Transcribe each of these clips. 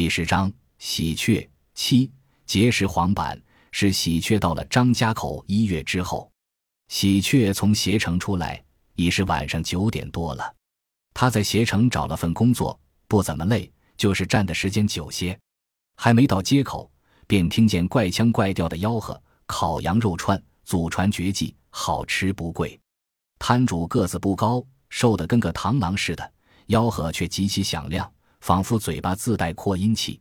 第十章喜鹊七结识黄板是喜鹊到了张家口一月之后，喜鹊从携程出来已是晚上九点多了。他在携程找了份工作，不怎么累，就是站的时间久些。还没到街口，便听见怪腔怪调的吆喝：“烤羊肉串，祖传绝技，好吃不贵。”摊主个子不高，瘦得跟个螳螂似的，吆喝却极其响亮。仿佛嘴巴自带扩音器，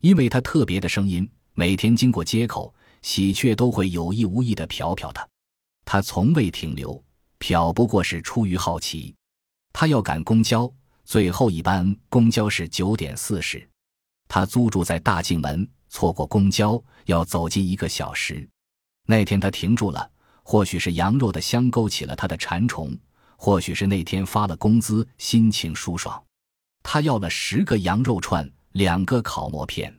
因为他特别的声音，每天经过街口，喜鹊都会有意无意的瞟瞟他。他从未停留，瞟不过是出于好奇。他要赶公交，最后一班公交是九点四十。他租住在大镜门，错过公交要走近一个小时。那天他停住了，或许是羊肉的香勾起了他的馋虫，或许是那天发了工资，心情舒爽。他要了十个羊肉串，两个烤馍片。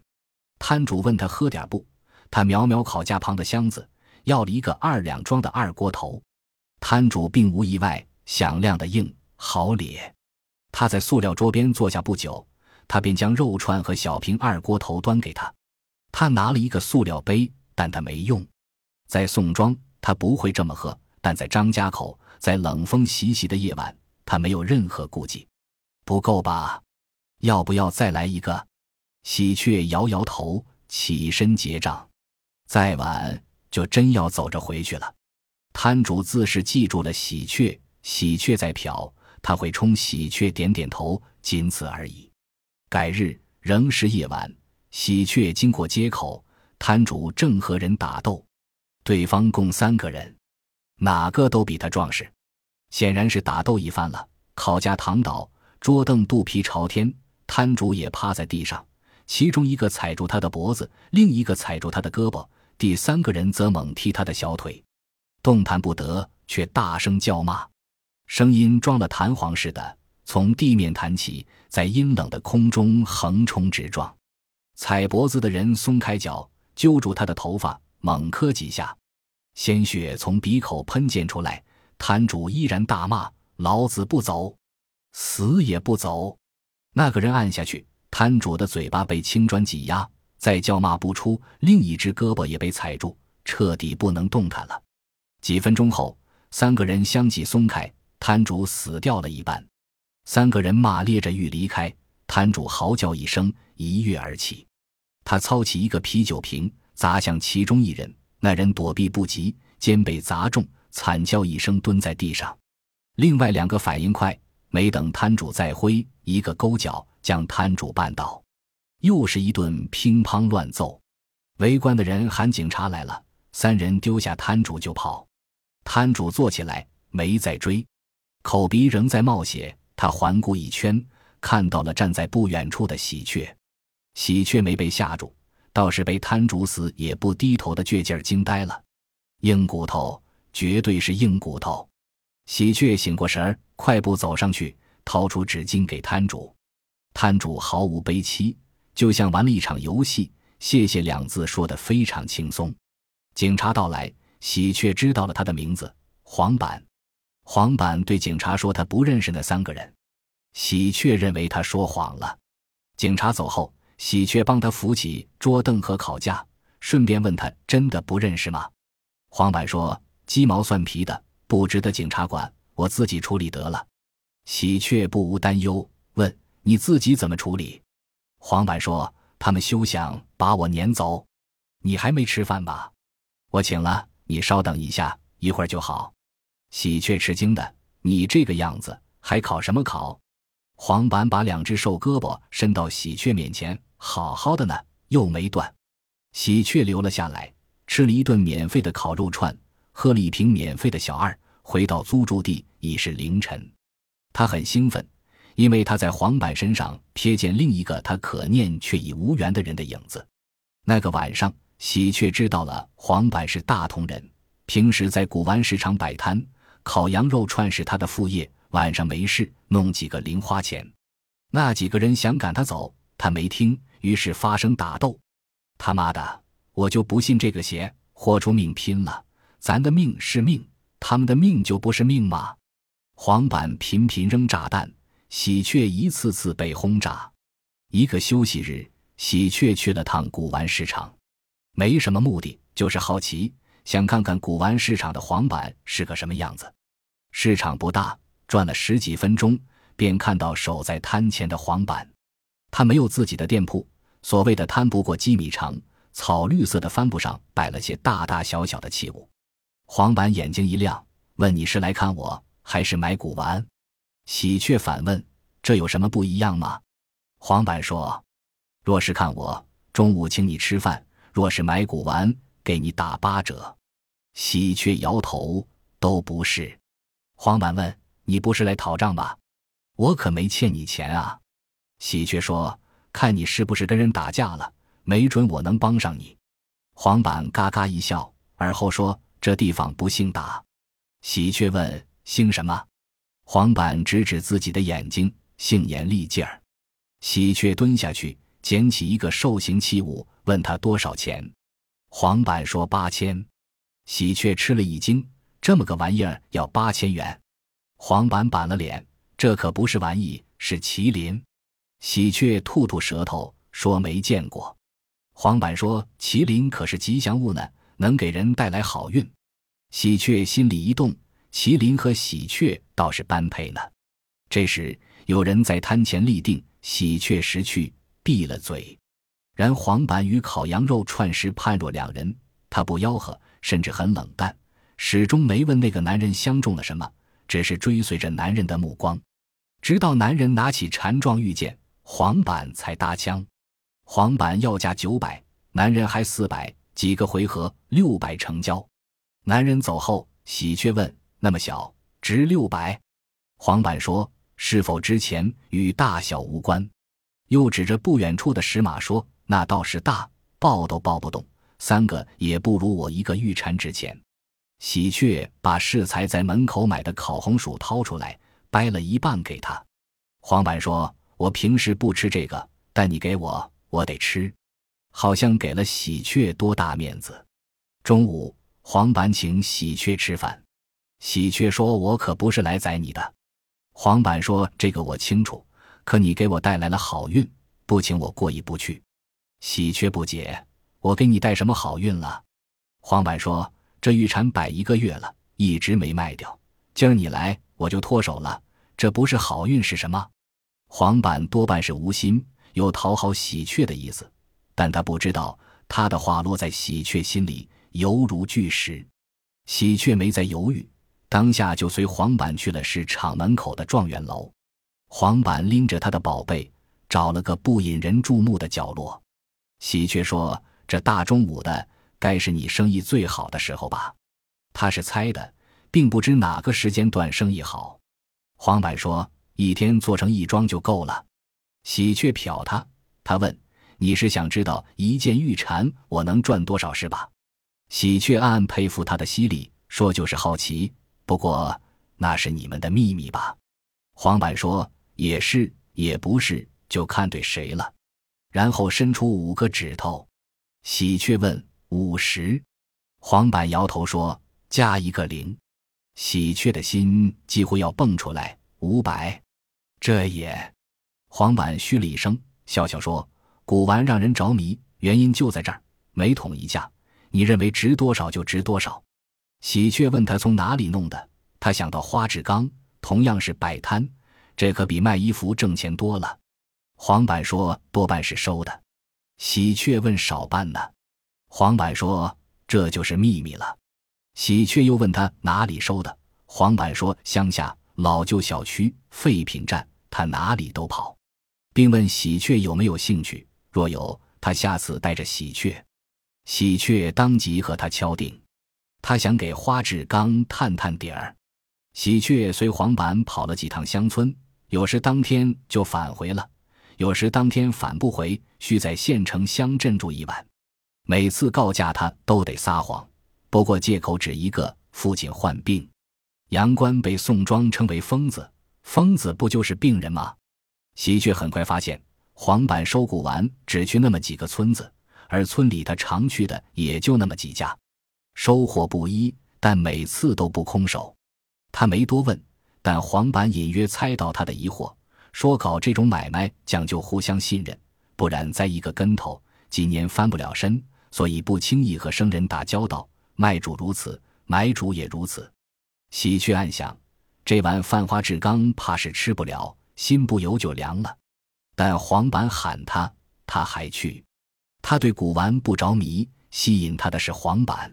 摊主问他喝点不？他瞄瞄烤架旁的箱子，要了一个二两装的二锅头。摊主并无意外，响亮的应好咧。他在塑料桌边坐下不久，他便将肉串和小瓶二锅头端给他。他拿了一个塑料杯，但他没用。在宋庄，他不会这么喝；但在张家口，在冷风习习的夜晚，他没有任何顾忌。不够吧？要不要再来一个？喜鹊摇摇头，起身结账。再晚就真要走着回去了。摊主自是记住了喜鹊，喜鹊在瞟，他会冲喜鹊点点头，仅此而已。改日仍是夜晚，喜鹊经过街口，摊主正和人打斗，对方共三个人，哪个都比他壮实，显然是打斗一番了。烤架躺倒。桌凳肚皮朝天，摊主也趴在地上，其中一个踩住他的脖子，另一个踩住他的胳膊，第三个人则猛踢他的小腿，动弹不得，却大声叫骂，声音装了弹簧似的，从地面弹起，在阴冷的空中横冲直撞。踩脖子的人松开脚，揪住他的头发，猛磕几下，鲜血从鼻口喷溅出来。摊主依然大骂：“老子不走！”死也不走，那个人按下去，摊主的嘴巴被青砖挤压，再叫骂不出，另一只胳膊也被踩住，彻底不能动弹了。几分钟后，三个人相继松开，摊主死掉了一半。三个人骂咧着欲离开，摊主嚎叫一声，一跃而起。他操起一个啤酒瓶砸向其中一人，那人躲避不及，肩被砸中，惨叫一声蹲在地上。另外两个反应快。没等摊主再挥，一个勾脚将摊主绊倒，又是一顿乒乓乱揍。围观的人喊警察来了，三人丢下摊主就跑。摊主坐起来，没再追，口鼻仍在冒血。他环顾一圈，看到了站在不远处的喜鹊。喜鹊没被吓住，倒是被摊主死也不低头的倔劲儿惊呆了。硬骨头，绝对是硬骨头。喜鹊醒过神儿，快步走上去，掏出纸巾给摊主。摊主毫无悲戚，就像玩了一场游戏。谢谢两字说得非常轻松。警察到来，喜鹊知道了他的名字黄板。黄板对警察说他不认识那三个人。喜鹊认为他说谎了。警察走后，喜鹊帮他扶起桌凳和烤架，顺便问他真的不认识吗？黄板说：“鸡毛蒜皮的。”不值得警察管，我自己处理得了。喜鹊不无担忧，问：“你自己怎么处理？”黄板说：“他们休想把我撵走。”你还没吃饭吧？我请了，你稍等一下，一会儿就好。喜鹊吃惊的：“你这个样子还烤什么烤？”黄板把两只瘦胳膊伸到喜鹊面前：“好好的呢，又没断。”喜鹊留了下来，吃了一顿免费的烤肉串。喝了一瓶免费的小二，回到租住地已是凌晨。他很兴奋，因为他在黄板身上瞥见另一个他可念却已无缘的人的影子。那个晚上，喜鹊知道了黄板是大同人，平时在古玩市场摆摊，烤羊肉串是他的副业。晚上没事，弄几个零花钱。那几个人想赶他走，他没听，于是发生打斗。他妈的，我就不信这个邪，豁出命拼了！咱的命是命，他们的命就不是命吗？黄板频频扔炸弹，喜鹊一次次被轰炸。一个休息日，喜鹊去了趟古玩市场，没什么目的，就是好奇，想看看古玩市场的黄板是个什么样子。市场不大，转了十几分钟，便看到守在摊前的黄板。他没有自己的店铺，所谓的摊不过几米长，草绿色的帆布上摆了些大大小小的器物。黄板眼睛一亮，问：“你是来看我，还是买古玩？”喜鹊反问：“这有什么不一样吗？”黄板说：“若是看我，中午请你吃饭；若是买古玩，给你打八折。”喜鹊摇头：“都不是。”黄板问：“你不是来讨账吧？我可没欠你钱啊。”喜鹊说：“看你是不是跟人打架了，没准我能帮上你。”黄板嘎嘎一笑，而后说：“这地方不姓打。”喜鹊问：“姓什么？”黄板指指自己的眼睛：“姓严，利劲儿。”喜鹊蹲下去捡起一个兽形器物，问他多少钱。黄板说：“八千。”喜鹊吃了一惊。这么个玩意儿要八千元，黄板板了脸，这可不是玩意，是麒麟。喜鹊吐吐舌头说没见过。黄板说：“麒麟可是吉祥物呢，能给人带来好运。”喜鹊心里一动，麒麟和喜鹊倒是般配呢。这时有人在摊前立定，喜鹊识趣，闭了嘴。然黄板与烤羊肉串时判若两人，他不吆喝，甚至很冷淡。始终没问那个男人相中了什么，只是追随着男人的目光，直到男人拿起缠状玉剑，黄板才搭腔。黄板要价九百，男人还四百，几个回合六百成交。男人走后，喜鹊问：“那么小，值六百？”黄板说：“是否值钱与大小无关。”又指着不远处的石马说：“那倒是大，抱都抱不动，三个也不如我一个玉蝉值钱。”喜鹊把适才在门口买的烤红薯掏出来，掰了一半给他。黄板说：“我平时不吃这个，但你给我，我得吃。”好像给了喜鹊多大面子。中午，黄板请喜鹊吃饭。喜鹊说：“我可不是来宰你的。”黄板说：“这个我清楚，可你给我带来了好运，不请我过意不去。”喜鹊不解：“我给你带什么好运了？”黄板说。这玉蝉摆一个月了，一直没卖掉。今儿你来，我就脱手了。这不是好运是什么？黄板多半是无心，有讨好喜鹊的意思，但他不知道，他的话落在喜鹊心里，犹如巨石。喜鹊没再犹豫，当下就随黄板去了市场门口的状元楼。黄板拎着他的宝贝，找了个不引人注目的角落。喜鹊说：“这大中午的。”该是你生意最好的时候吧？他是猜的，并不知哪个时间段生意好。黄板说：“一天做成一桩就够了。”喜鹊瞟他，他问：“你是想知道一件玉蝉我能赚多少是吧？”喜鹊暗暗佩服他的犀利，说：“就是好奇。不过那是你们的秘密吧？”黄板说：“也是，也不是，就看对谁了。”然后伸出五个指头。喜鹊问。五十，黄板摇头说：“加一个零。”喜鹊的心几乎要蹦出来。五百，这也……黄板嘘了一声，笑笑说：“古玩让人着迷，原因就在这儿，每桶一价，你认为值多少就值多少。”喜鹊问他从哪里弄的，他想到花志刚，同样是摆摊，这可比卖衣服挣钱多了。黄板说：“多半是收的。”喜鹊问：“少半呢？”黄板说：“这就是秘密了。”喜鹊又问他哪里收的。黄板说：“乡下老旧小区废品站，他哪里都跑。”并问喜鹊有没有兴趣。若有，他下次带着喜鹊。喜鹊当即和他敲定，他想给花志刚探探底儿。喜鹊随黄板跑了几趟乡村，有时当天就返回了，有时当天返不回，需在县城乡镇住一晚。每次告假，他都得撒谎，不过借口只一个：父亲患病。杨官被宋庄称为疯子，疯子不就是病人吗？喜鹊很快发现，黄板收古玩只去那么几个村子，而村里他常去的也就那么几家，收获不一，但每次都不空手。他没多问，但黄板隐约猜到他的疑惑，说搞这种买卖讲究互相信任，不然栽一个跟头，几年翻不了身，所以不轻易和生人打交道。卖主如此，买主也如此。喜鹊暗想：这碗饭花炙缸怕是吃不了，心不由就凉了。但黄板喊他，他还去。他对古玩不着迷，吸引他的是黄板。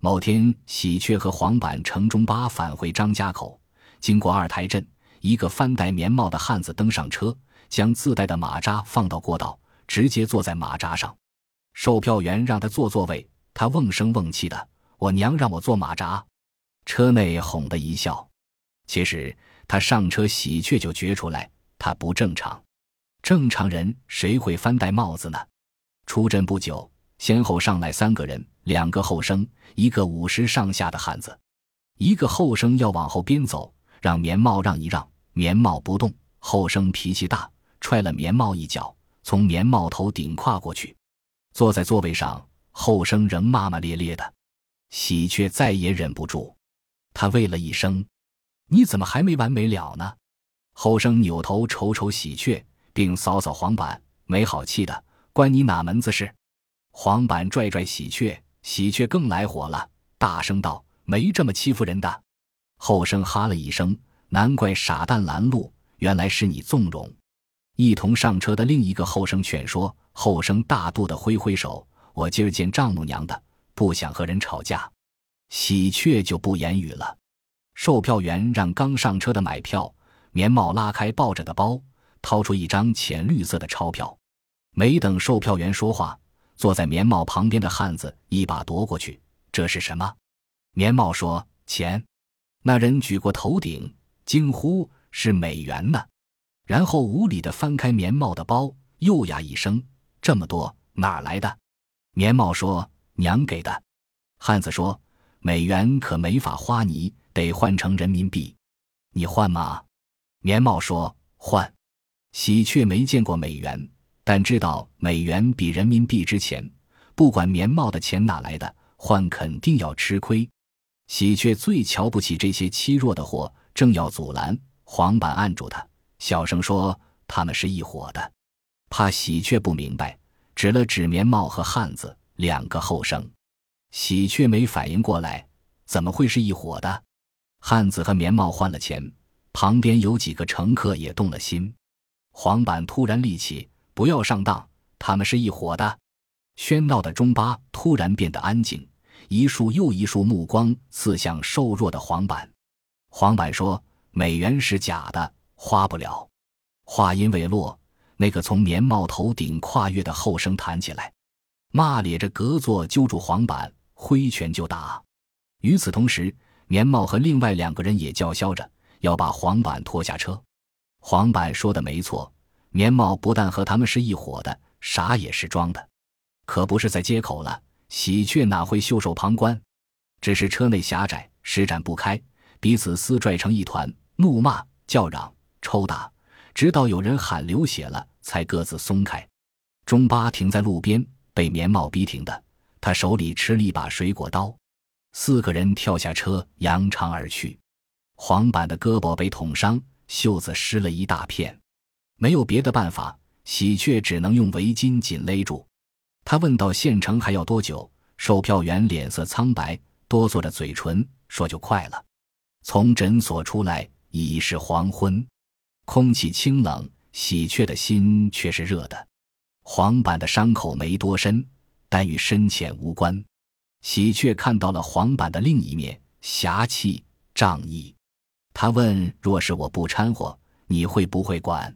某天，喜鹊和黄板乘中巴返回张家口，经过二台镇，一个翻戴棉帽的汉子登上车，将自带的马扎放到过道，直接坐在马扎上。售票员让他坐座位，他瓮声瓮气的：“我娘让我坐马扎。”车内哄的一笑。其实他上车，喜鹊就觉出来他不正常。正常人谁会翻戴帽子呢？出镇不久，先后上来三个人，两个后生，一个五十上下的汉子。一个后生要往后边走，让棉帽让一让，棉帽不动。后生脾气大，踹了棉帽一脚，从棉帽头顶跨过去，坐在座位上。后生仍骂骂咧咧的，喜鹊再也忍不住，他喂了一声：“你怎么还没完没了呢？”后生扭头瞅瞅喜鹊。并扫扫黄板，没好气的，关你哪门子事？黄板拽拽喜鹊，喜鹊更来火了，大声道：“没这么欺负人的。”后生哈了一声，难怪傻蛋拦路，原来是你纵容。一同上车的另一个后生劝说，后生大度的挥挥手：“我今儿见丈母娘的，不想和人吵架。”喜鹊就不言语了。售票员让刚上车的买票，棉帽拉开抱着的包。掏出一张浅绿色的钞票，没等售票员说话，坐在棉帽旁边的汉子一把夺过去。这是什么？棉帽说：“钱。”那人举过头顶，惊呼：“是美元呢！”然后无理的翻开棉帽的包，又呀一声：“这么多，哪儿来的？”棉帽说：“娘给的。”汉子说：“美元可没法花，你得换成人民币。你换吗？”棉帽说：“换。”喜鹊没见过美元，但知道美元比人民币值钱。不管棉帽的钱哪来的，换肯定要吃亏。喜鹊最瞧不起这些欺弱的货，正要阻拦，黄板按住他，小声说：“他们是一伙的。”怕喜鹊不明白，指了指棉帽和汉子两个后生。喜鹊没反应过来，怎么会是一伙的？汉子和棉帽换了钱，旁边有几个乘客也动了心。黄板突然立起，不要上当，他们是一伙的。喧闹的中巴突然变得安静，一束又一束目光刺向瘦弱的黄板。黄板说：“美元是假的，花不了。”话音未落，那个从棉帽头顶跨越的后生弹起来，骂咧着隔座揪住黄板，挥拳就打。与此同时，棉帽和另外两个人也叫嚣着要把黄板拖下车。黄板说的没错，棉帽不但和他们是一伙的，傻也是装的，可不是在街口了。喜鹊哪会袖手旁观？只是车内狭窄，施展不开，彼此撕拽成一团，怒骂、叫嚷、抽打，直到有人喊流血了，才各自松开。中巴停在路边，被棉帽逼停的，他手里持了一把水果刀。四个人跳下车，扬长而去。黄板的胳膊被捅伤。袖子湿了一大片，没有别的办法，喜鹊只能用围巾紧勒住。他问到县城还要多久？售票员脸色苍白，哆嗦着嘴唇说：“就快了。”从诊所出来已是黄昏，空气清冷，喜鹊的心却是热的。黄板的伤口没多深，但与深浅无关。喜鹊看到了黄板的另一面，侠气仗义。他问：“若是我不掺和，你会不会管？”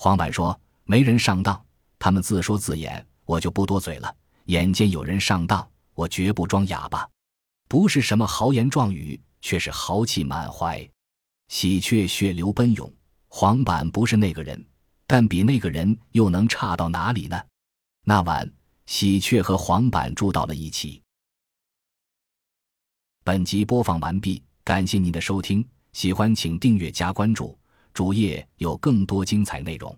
黄板说：“没人上当，他们自说自演，我就不多嘴了。眼见有人上当，我绝不装哑巴。不是什么豪言壮语，却是豪气满怀。喜鹊血流奔涌，黄板不是那个人，但比那个人又能差到哪里呢？那晚，喜鹊和黄板住到了一起。本集播放完毕，感谢您的收听。喜欢请订阅加关注，主页有更多精彩内容。